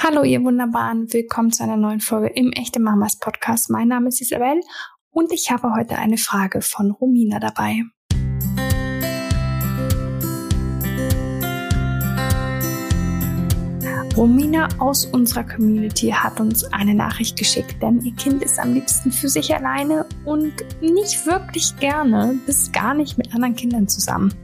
Hallo ihr Wunderbaren, willkommen zu einer neuen Folge im Echte Mamas Podcast. Mein Name ist Isabel und ich habe heute eine Frage von Romina dabei. Romina aus unserer Community hat uns eine Nachricht geschickt, denn ihr Kind ist am liebsten für sich alleine und nicht wirklich gerne bis gar nicht mit anderen Kindern zusammen.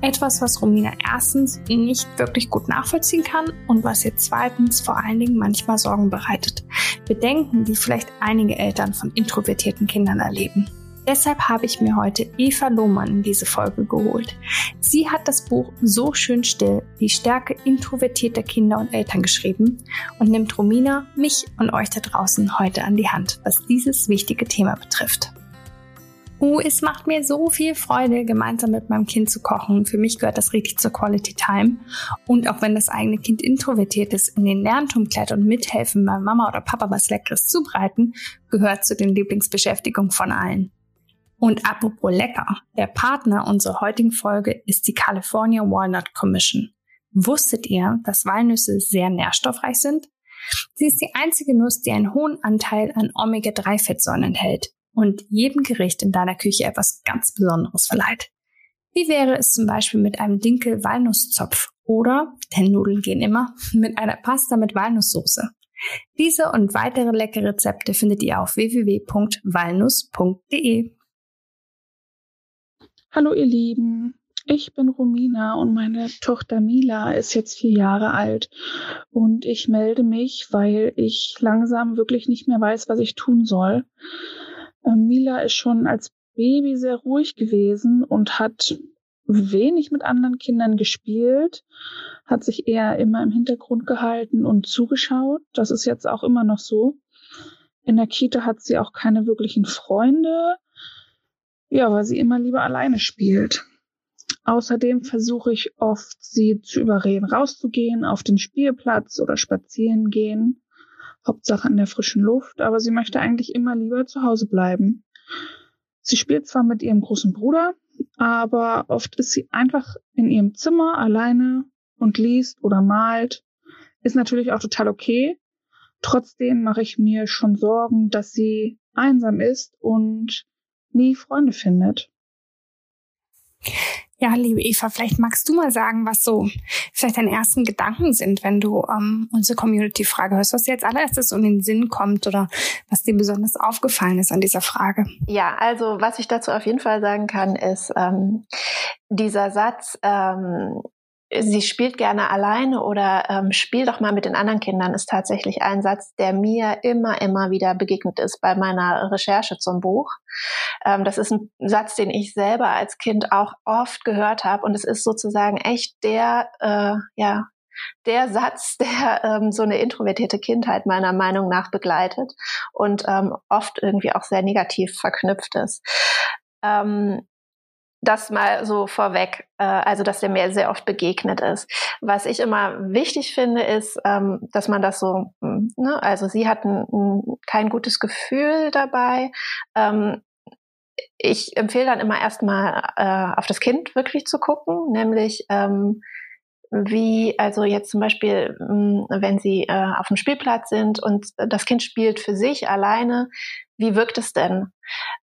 Etwas, was Romina erstens nicht wirklich gut nachvollziehen kann und was ihr zweitens vor allen Dingen manchmal Sorgen bereitet. Bedenken, die vielleicht einige Eltern von introvertierten Kindern erleben. Deshalb habe ich mir heute Eva Lohmann in diese Folge geholt. Sie hat das Buch So schön still, die Stärke introvertierter Kinder und Eltern geschrieben und nimmt Romina, mich und euch da draußen heute an die Hand, was dieses wichtige Thema betrifft. Uh, es macht mir so viel Freude, gemeinsam mit meinem Kind zu kochen. Für mich gehört das richtig zur Quality Time. Und auch wenn das eigene Kind introvertiert ist, in den Lernturm klettert und mithelfen, bei Mama oder Papa was Leckeres zubereiten, gehört zu den Lieblingsbeschäftigungen von allen. Und apropos lecker, der Partner unserer heutigen Folge ist die California Walnut Commission. Wusstet ihr, dass Walnüsse sehr nährstoffreich sind? Sie ist die einzige Nuss, die einen hohen Anteil an Omega-3-Fettsäuren enthält und jedem Gericht in deiner Küche etwas ganz Besonderes verleiht. Wie wäre es zum Beispiel mit einem Dinkel-Walnusszopf oder, denn Nudeln gehen immer, mit einer Pasta mit Walnusssoße? Diese und weitere leckere Rezepte findet ihr auf www.walnuss.de. Hallo ihr Lieben, ich bin Romina und meine Tochter Mila ist jetzt vier Jahre alt und ich melde mich, weil ich langsam wirklich nicht mehr weiß, was ich tun soll. Ähm, Mila ist schon als Baby sehr ruhig gewesen und hat wenig mit anderen Kindern gespielt, hat sich eher immer im Hintergrund gehalten und zugeschaut. Das ist jetzt auch immer noch so. In der Kita hat sie auch keine wirklichen Freunde. Ja, weil sie immer lieber alleine spielt. Außerdem versuche ich oft, sie zu überreden, rauszugehen, auf den Spielplatz oder spazieren gehen. Hauptsache in der frischen Luft, aber sie möchte eigentlich immer lieber zu Hause bleiben. Sie spielt zwar mit ihrem großen Bruder, aber oft ist sie einfach in ihrem Zimmer alleine und liest oder malt. Ist natürlich auch total okay. Trotzdem mache ich mir schon Sorgen, dass sie einsam ist und nie Freunde findet. Ja, liebe Eva, vielleicht magst du mal sagen, was so vielleicht deine ersten Gedanken sind, wenn du ähm, unsere Community-Frage hörst, was dir jetzt allererstes um den Sinn kommt oder was dir besonders aufgefallen ist an dieser Frage. Ja, also was ich dazu auf jeden Fall sagen kann, ist ähm, dieser Satz, ähm, sie spielt gerne alleine oder ähm, spiel doch mal mit den anderen Kindern, ist tatsächlich ein Satz, der mir immer, immer wieder begegnet ist bei meiner Recherche zum Buch. Ähm, das ist ein Satz, den ich selber als Kind auch oft gehört habe und es ist sozusagen echt der, äh, ja, der Satz, der ähm, so eine introvertierte Kindheit meiner Meinung nach begleitet und ähm, oft irgendwie auch sehr negativ verknüpft ist. Ähm, das mal so vorweg, äh, also dass der mir sehr oft begegnet ist. Was ich immer wichtig finde, ist, ähm, dass man das so, hm, ne, also sie hatten kein gutes Gefühl dabei. Ähm, ich empfehle dann immer erstmal äh, auf das Kind wirklich zu gucken, nämlich ähm, wie, also jetzt zum Beispiel, hm, wenn sie äh, auf dem Spielplatz sind und das Kind spielt für sich alleine, wie wirkt es denn?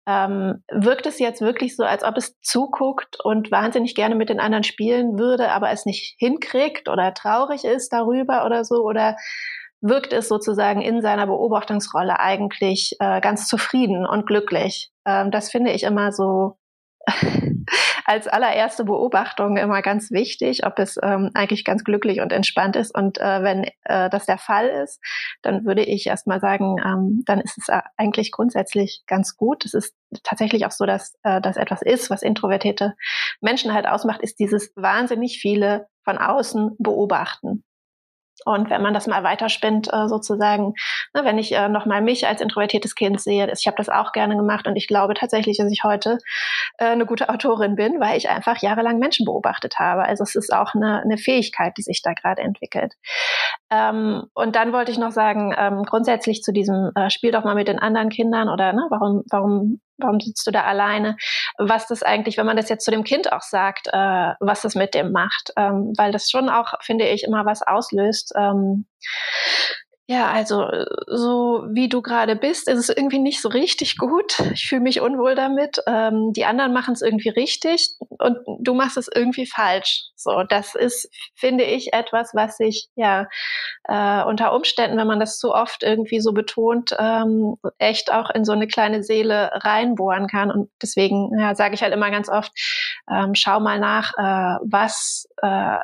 Ähm, wirkt es jetzt wirklich so, als ob es zuguckt und wahnsinnig gerne mit den anderen spielen würde, aber es nicht hinkriegt oder traurig ist darüber oder so? Oder wirkt es sozusagen in seiner Beobachtungsrolle eigentlich äh, ganz zufrieden und glücklich? Ähm, das finde ich immer so als allererste Beobachtung immer ganz wichtig, ob es ähm, eigentlich ganz glücklich und entspannt ist. Und äh, wenn äh, das der Fall ist, dann würde ich erstmal sagen, ähm, dann ist es eigentlich grundsätzlich ganz gut. Es ist tatsächlich auch so, dass äh, das etwas ist, was introvertierte Menschen halt ausmacht, ist dieses wahnsinnig viele von außen beobachten. Und wenn man das mal weiterspinnt, äh, sozusagen, ne, wenn ich äh, nochmal mich als introvertiertes Kind sehe, ich habe das auch gerne gemacht und ich glaube tatsächlich, dass ich heute äh, eine gute Autorin bin, weil ich einfach jahrelang Menschen beobachtet habe. Also es ist auch eine, eine Fähigkeit, die sich da gerade entwickelt. Ähm, und dann wollte ich noch sagen, ähm, grundsätzlich zu diesem Spiel doch mal mit den anderen Kindern oder ne, warum, warum warum sitzt du da alleine? Was das eigentlich, wenn man das jetzt zu dem Kind auch sagt, äh, was das mit dem macht, ähm, weil das schon auch, finde ich, immer was auslöst. Ähm, ja, also so wie du gerade bist, ist es irgendwie nicht so richtig gut. Ich fühle mich unwohl damit. Ähm, die anderen machen es irgendwie richtig und du machst es irgendwie falsch. So, das ist, finde ich, etwas, was sich ja äh, unter Umständen, wenn man das zu oft irgendwie so betont, ähm, echt auch in so eine kleine Seele reinbohren kann. Und deswegen ja, sage ich halt immer ganz oft: ähm, Schau mal nach, äh, was äh,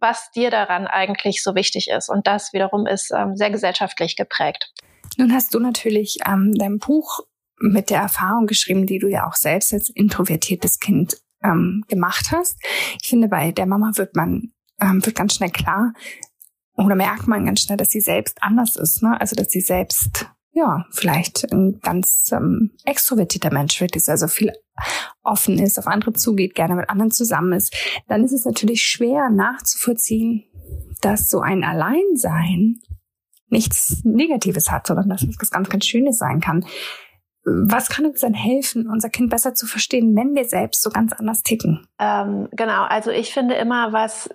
was dir daran eigentlich so wichtig ist. Und das wiederum ist ähm, sehr gesellschaftlich geprägt. Nun hast du natürlich ähm, dein Buch mit der Erfahrung geschrieben, die du ja auch selbst als introvertiertes Kind ähm, gemacht hast. Ich finde, bei der Mama wird man ähm, wird ganz schnell klar oder merkt man ganz schnell, dass sie selbst anders ist. Ne? Also dass sie selbst ja, vielleicht ein ganz ähm, extrovertierter Mensch wird, ist also viel offen ist, auf andere zugeht, gerne mit anderen zusammen ist, dann ist es natürlich schwer nachzuvollziehen, dass so ein Alleinsein nichts Negatives hat, sondern dass es was ganz, ganz Schönes sein kann. Was kann uns denn helfen, unser Kind besser zu verstehen, wenn wir selbst so ganz anders ticken? Ähm, genau, also ich finde immer, was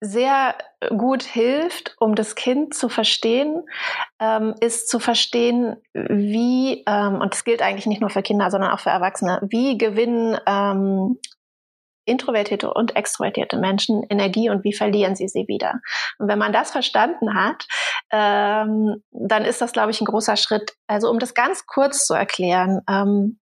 sehr gut hilft, um das Kind zu verstehen, ähm, ist zu verstehen, wie, ähm, und das gilt eigentlich nicht nur für Kinder, sondern auch für Erwachsene, wie gewinnen ähm, introvertierte und extrovertierte Menschen Energie und wie verlieren sie sie wieder. Und wenn man das verstanden hat, ähm, dann ist das, glaube ich, ein großer Schritt. Also um das ganz kurz zu erklären, ähm,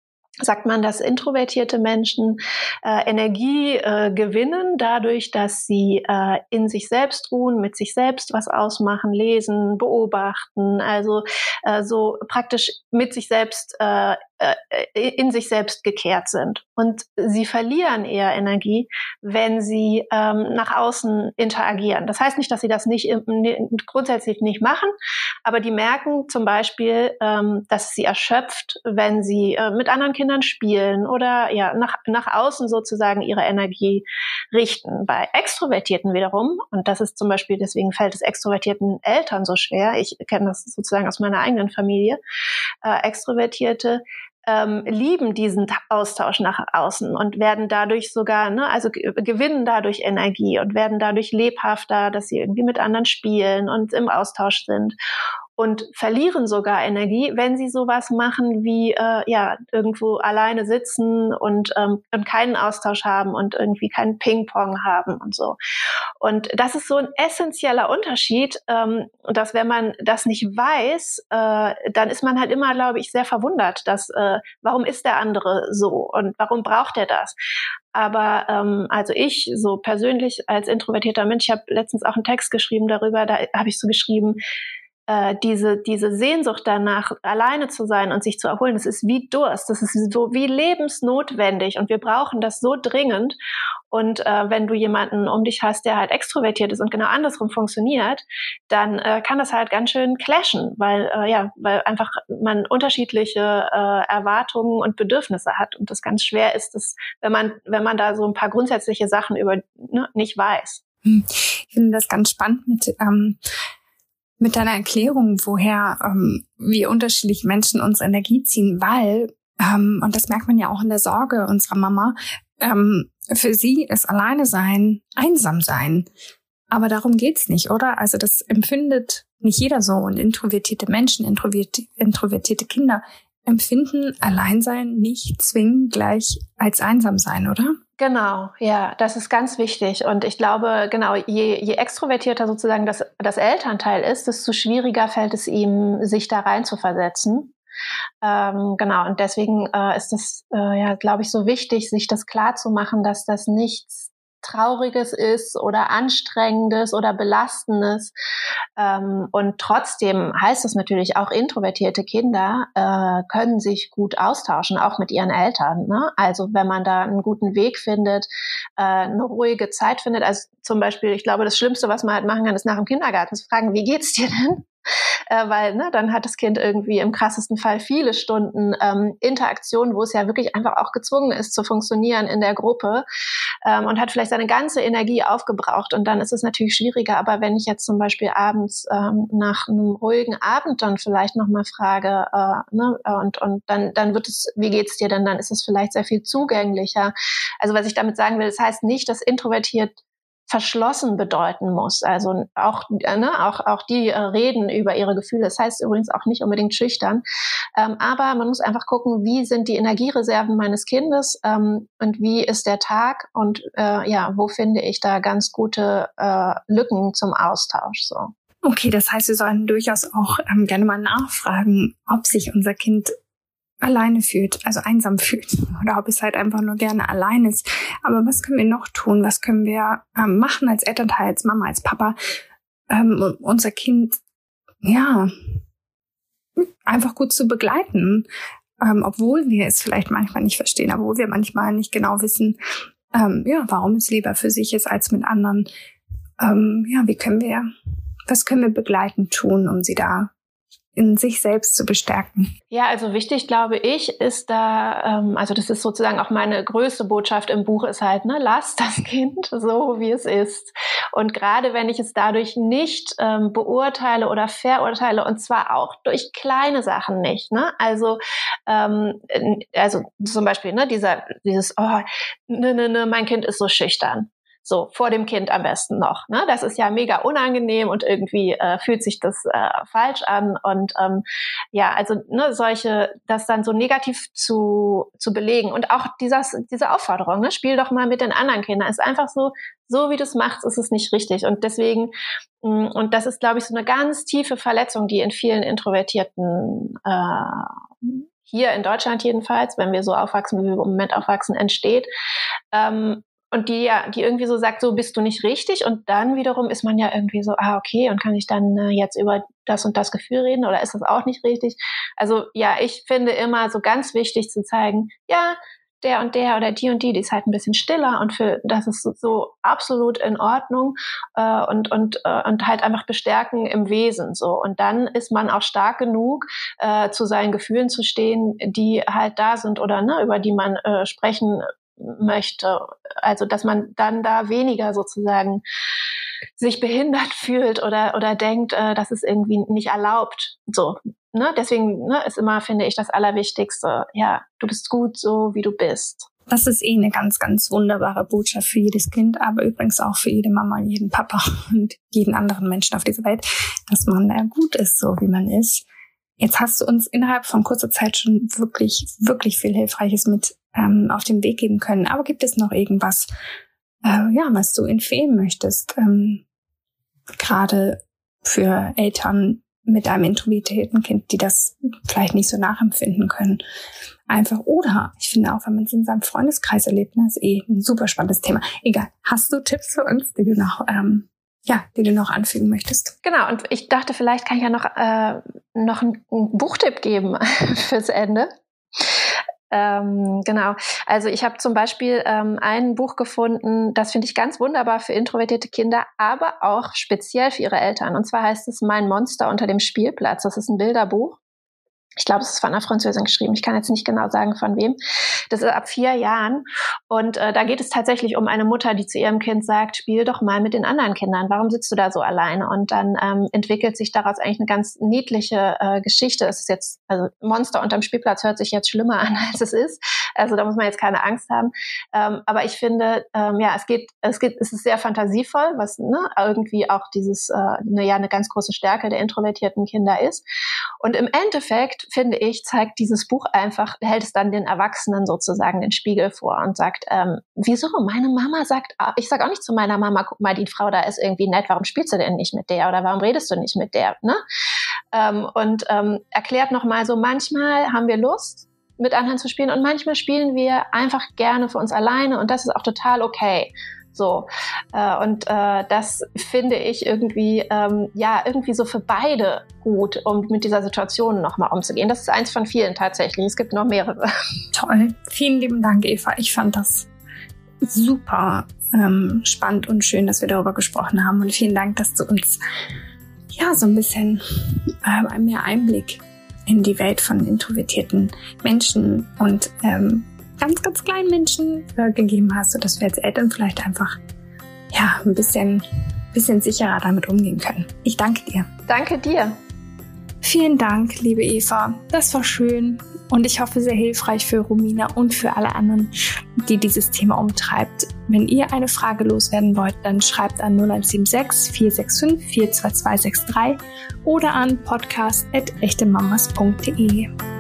sagt man, dass introvertierte Menschen äh, Energie äh, gewinnen, dadurch, dass sie äh, in sich selbst ruhen, mit sich selbst was ausmachen, lesen, beobachten, also äh, so praktisch mit sich selbst äh, äh, in sich selbst gekehrt sind. Und sie verlieren eher Energie, wenn sie ähm, nach außen interagieren. Das heißt nicht, dass sie das nicht grundsätzlich nicht machen, aber die merken zum Beispiel, ähm, dass sie erschöpft, wenn sie äh, mit anderen Kindern spielen oder ja nach, nach außen sozusagen ihre Energie richten. Bei Extrovertierten wiederum, und das ist zum Beispiel, deswegen fällt es extrovertierten Eltern so schwer, ich kenne das sozusagen aus meiner eigenen Familie, äh, Extrovertierte ähm, lieben diesen Austausch nach außen und werden dadurch sogar, ne, also gewinnen dadurch Energie und werden dadurch lebhafter, dass sie irgendwie mit anderen spielen und im Austausch sind und verlieren sogar Energie, wenn sie sowas machen wie äh, ja irgendwo alleine sitzen und, ähm, und keinen Austausch haben und irgendwie keinen Ping-Pong haben und so. Und das ist so ein essentieller Unterschied, ähm, dass wenn man das nicht weiß, äh, dann ist man halt immer, glaube ich, sehr verwundert, dass äh, warum ist der andere so und warum braucht er das? Aber ähm, also ich so persönlich als introvertierter Mensch, ich habe letztens auch einen Text geschrieben darüber, da habe ich so geschrieben, äh, diese, diese Sehnsucht danach, alleine zu sein und sich zu erholen, das ist wie Durst, das ist so wie lebensnotwendig und wir brauchen das so dringend. Und äh, wenn du jemanden um dich hast, der halt extrovertiert ist und genau andersrum funktioniert, dann äh, kann das halt ganz schön clashen, weil äh, ja, weil einfach man unterschiedliche äh, Erwartungen und Bedürfnisse hat und das ganz schwer ist, das, wenn man wenn man da so ein paar grundsätzliche Sachen über ne, nicht weiß. Hm. Ich finde das ganz spannend mit ähm, mit deiner Erklärung, woher ähm, wie unterschiedlich Menschen unsere Energie ziehen, weil, ähm, und das merkt man ja auch in der Sorge unserer Mama, ähm, für sie ist alleine sein, einsam sein. Aber darum geht's nicht, oder? Also das empfindet nicht jeder so. Und introvertierte Menschen, introverti introvertierte Kinder empfinden Alleinsein nicht zwingend gleich als einsam sein, oder? Genau, ja, das ist ganz wichtig. Und ich glaube, genau, je, je extrovertierter sozusagen das, das Elternteil ist, desto schwieriger fällt es ihm, sich da rein zu versetzen. Ähm, genau, und deswegen äh, ist es, äh, ja, glaube ich, so wichtig, sich das klar zu machen, dass das nichts Trauriges ist oder Anstrengendes oder Belastendes. Ähm, und trotzdem heißt es natürlich auch, introvertierte Kinder äh, können sich gut austauschen, auch mit ihren Eltern. Ne? Also wenn man da einen guten Weg findet, äh, eine ruhige Zeit findet. Also zum Beispiel, ich glaube, das Schlimmste, was man halt machen kann, ist nach dem Kindergarten zu fragen, wie geht's dir denn? Äh, weil ne, dann hat das Kind irgendwie im krassesten Fall viele Stunden ähm, Interaktion, wo es ja wirklich einfach auch gezwungen ist zu funktionieren in der Gruppe ähm, und hat vielleicht seine ganze Energie aufgebraucht und dann ist es natürlich schwieriger. Aber wenn ich jetzt zum Beispiel abends ähm, nach einem ruhigen Abend dann vielleicht nochmal frage äh, ne, und und dann dann wird es, wie geht's dir denn? Dann ist es vielleicht sehr viel zugänglicher. Also was ich damit sagen will, das heißt nicht, dass introvertiert verschlossen bedeuten muss. Also auch, äh, ne, auch, auch die äh, reden über ihre Gefühle. Das heißt übrigens auch nicht unbedingt schüchtern. Ähm, aber man muss einfach gucken, wie sind die Energiereserven meines Kindes ähm, und wie ist der Tag und äh, ja, wo finde ich da ganz gute äh, Lücken zum Austausch. So. Okay, das heißt, wir sollen durchaus auch ähm, gerne mal nachfragen, ob sich unser Kind alleine fühlt, also einsam fühlt oder ob es halt einfach nur gerne allein ist. Aber was können wir noch tun? Was können wir ähm, machen als Elternteil, als Mama, als Papa, ähm, unser Kind, ja, einfach gut zu begleiten, ähm, obwohl wir es vielleicht manchmal nicht verstehen, obwohl wir manchmal nicht genau wissen, ähm, ja, warum es lieber für sich ist als mit anderen. Ähm, ja, wie können wir, was können wir begleitend tun, um sie da in sich selbst zu bestärken? Ja, also wichtig, glaube ich, ist da, ähm, also das ist sozusagen auch meine größte Botschaft im Buch, ist halt, ne, lass das Kind so, wie es ist. Und gerade wenn ich es dadurch nicht ähm, beurteile oder verurteile, und zwar auch durch kleine Sachen nicht, ne? Also, ähm, also zum Beispiel, ne, dieser, dieses, oh, ne, ne, ne, mein Kind ist so schüchtern. So, vor dem Kind am besten noch. Ne? Das ist ja mega unangenehm und irgendwie äh, fühlt sich das äh, falsch an. Und ähm, ja, also ne, solche, das dann so negativ zu, zu belegen. Und auch dieses, diese Aufforderung, ne? spiel doch mal mit den anderen Kindern. Ist einfach so, so wie du es machst, ist es nicht richtig. Und deswegen, mh, mm, und das ist, glaube ich, so eine ganz tiefe Verletzung, die in vielen Introvertierten äh, hier in Deutschland jedenfalls, wenn wir so aufwachsen, wie wir im Moment aufwachsen, entsteht. Ähm, und die ja, die irgendwie so sagt, so bist du nicht richtig und dann wiederum ist man ja irgendwie so, ah okay, und kann ich dann äh, jetzt über das und das Gefühl reden oder ist das auch nicht richtig? Also ja, ich finde immer so ganz wichtig zu zeigen, ja, der und der oder die und die, die ist halt ein bisschen stiller und für das ist so, so absolut in Ordnung äh, und und äh, und halt einfach bestärken im Wesen so und dann ist man auch stark genug äh, zu seinen Gefühlen zu stehen, die halt da sind oder ne über die man äh, sprechen möchte. Also, dass man dann da weniger sozusagen sich behindert fühlt oder, oder denkt, äh, das ist irgendwie nicht erlaubt. So, ne? Deswegen ne, ist immer, finde ich, das Allerwichtigste. Ja, du bist gut so, wie du bist. Das ist eh eine ganz, ganz wunderbare Botschaft für jedes Kind, aber übrigens auch für jede Mama, jeden Papa und jeden anderen Menschen auf dieser Welt, dass man gut ist, so wie man ist. Jetzt hast du uns innerhalb von kurzer Zeit schon wirklich, wirklich viel Hilfreiches mit ähm, auf den Weg geben können. Aber gibt es noch irgendwas, äh, ja, was du empfehlen möchtest, ähm, gerade für Eltern mit einem introvertierten Kind, die das vielleicht nicht so nachempfinden können? Einfach oder ich finde auch, wenn man es in seinem Freundeskreis erlebt, das ist eh ein super spannendes Thema. Egal, hast du Tipps für uns, die du noch ähm, ja, die du noch anfügen möchtest. Genau, und ich dachte, vielleicht kann ich ja noch, äh, noch einen, Buchtipp geben fürs Ende. Ähm, genau. Also ich habe zum Beispiel ähm, ein Buch gefunden, das finde ich ganz wunderbar für introvertierte Kinder, aber auch speziell für ihre Eltern. Und zwar heißt es Mein Monster unter dem Spielplatz. Das ist ein Bilderbuch ich glaube, es ist von einer Französin geschrieben. Ich kann jetzt nicht genau sagen, von wem. Das ist ab vier Jahren. Und äh, da geht es tatsächlich um eine Mutter, die zu ihrem Kind sagt, spiel doch mal mit den anderen Kindern. Warum sitzt du da so alleine? Und dann ähm, entwickelt sich daraus eigentlich eine ganz niedliche äh, Geschichte. Es ist jetzt, also Monster unterm Spielplatz hört sich jetzt schlimmer an, als es ist. Also da muss man jetzt keine Angst haben. Ähm, aber ich finde, ähm, ja, es geht, es geht, es ist sehr fantasievoll, was ne, irgendwie auch dieses, äh, ne, ja, eine ganz große Stärke der introvertierten Kinder ist. Und im Endeffekt finde ich, zeigt dieses Buch einfach, hält es dann den Erwachsenen sozusagen den Spiegel vor und sagt, ähm, wieso? Meine Mama sagt, ah, ich sage auch nicht zu meiner Mama, guck mal, die Frau da ist irgendwie nett, warum spielst du denn nicht mit der oder warum redest du nicht mit der? Ne? Ähm, und ähm, erklärt nochmal so, manchmal haben wir Lust, mit anderen zu spielen und manchmal spielen wir einfach gerne für uns alleine und das ist auch total okay. So äh, und äh, das finde ich irgendwie ähm, ja irgendwie so für beide gut, um mit dieser Situation nochmal umzugehen. Das ist eins von vielen tatsächlich. Es gibt noch mehrere. Toll, vielen lieben Dank, Eva. Ich fand das super ähm, spannend und schön, dass wir darüber gesprochen haben und vielen Dank, dass du uns ja, so ein bisschen äh, mehr Einblick in die Welt von introvertierten Menschen und ähm, ganz, ganz kleinen Menschen äh, gegeben hast, sodass wir als Eltern vielleicht einfach ja, ein bisschen, bisschen sicherer damit umgehen können. Ich danke dir. Danke dir. Vielen Dank, liebe Eva. Das war schön und ich hoffe sehr hilfreich für Romina und für alle anderen, die dieses Thema umtreibt. Wenn ihr eine Frage loswerden wollt, dann schreibt an 0176 465 42263 oder an podcast.echtemamas.de.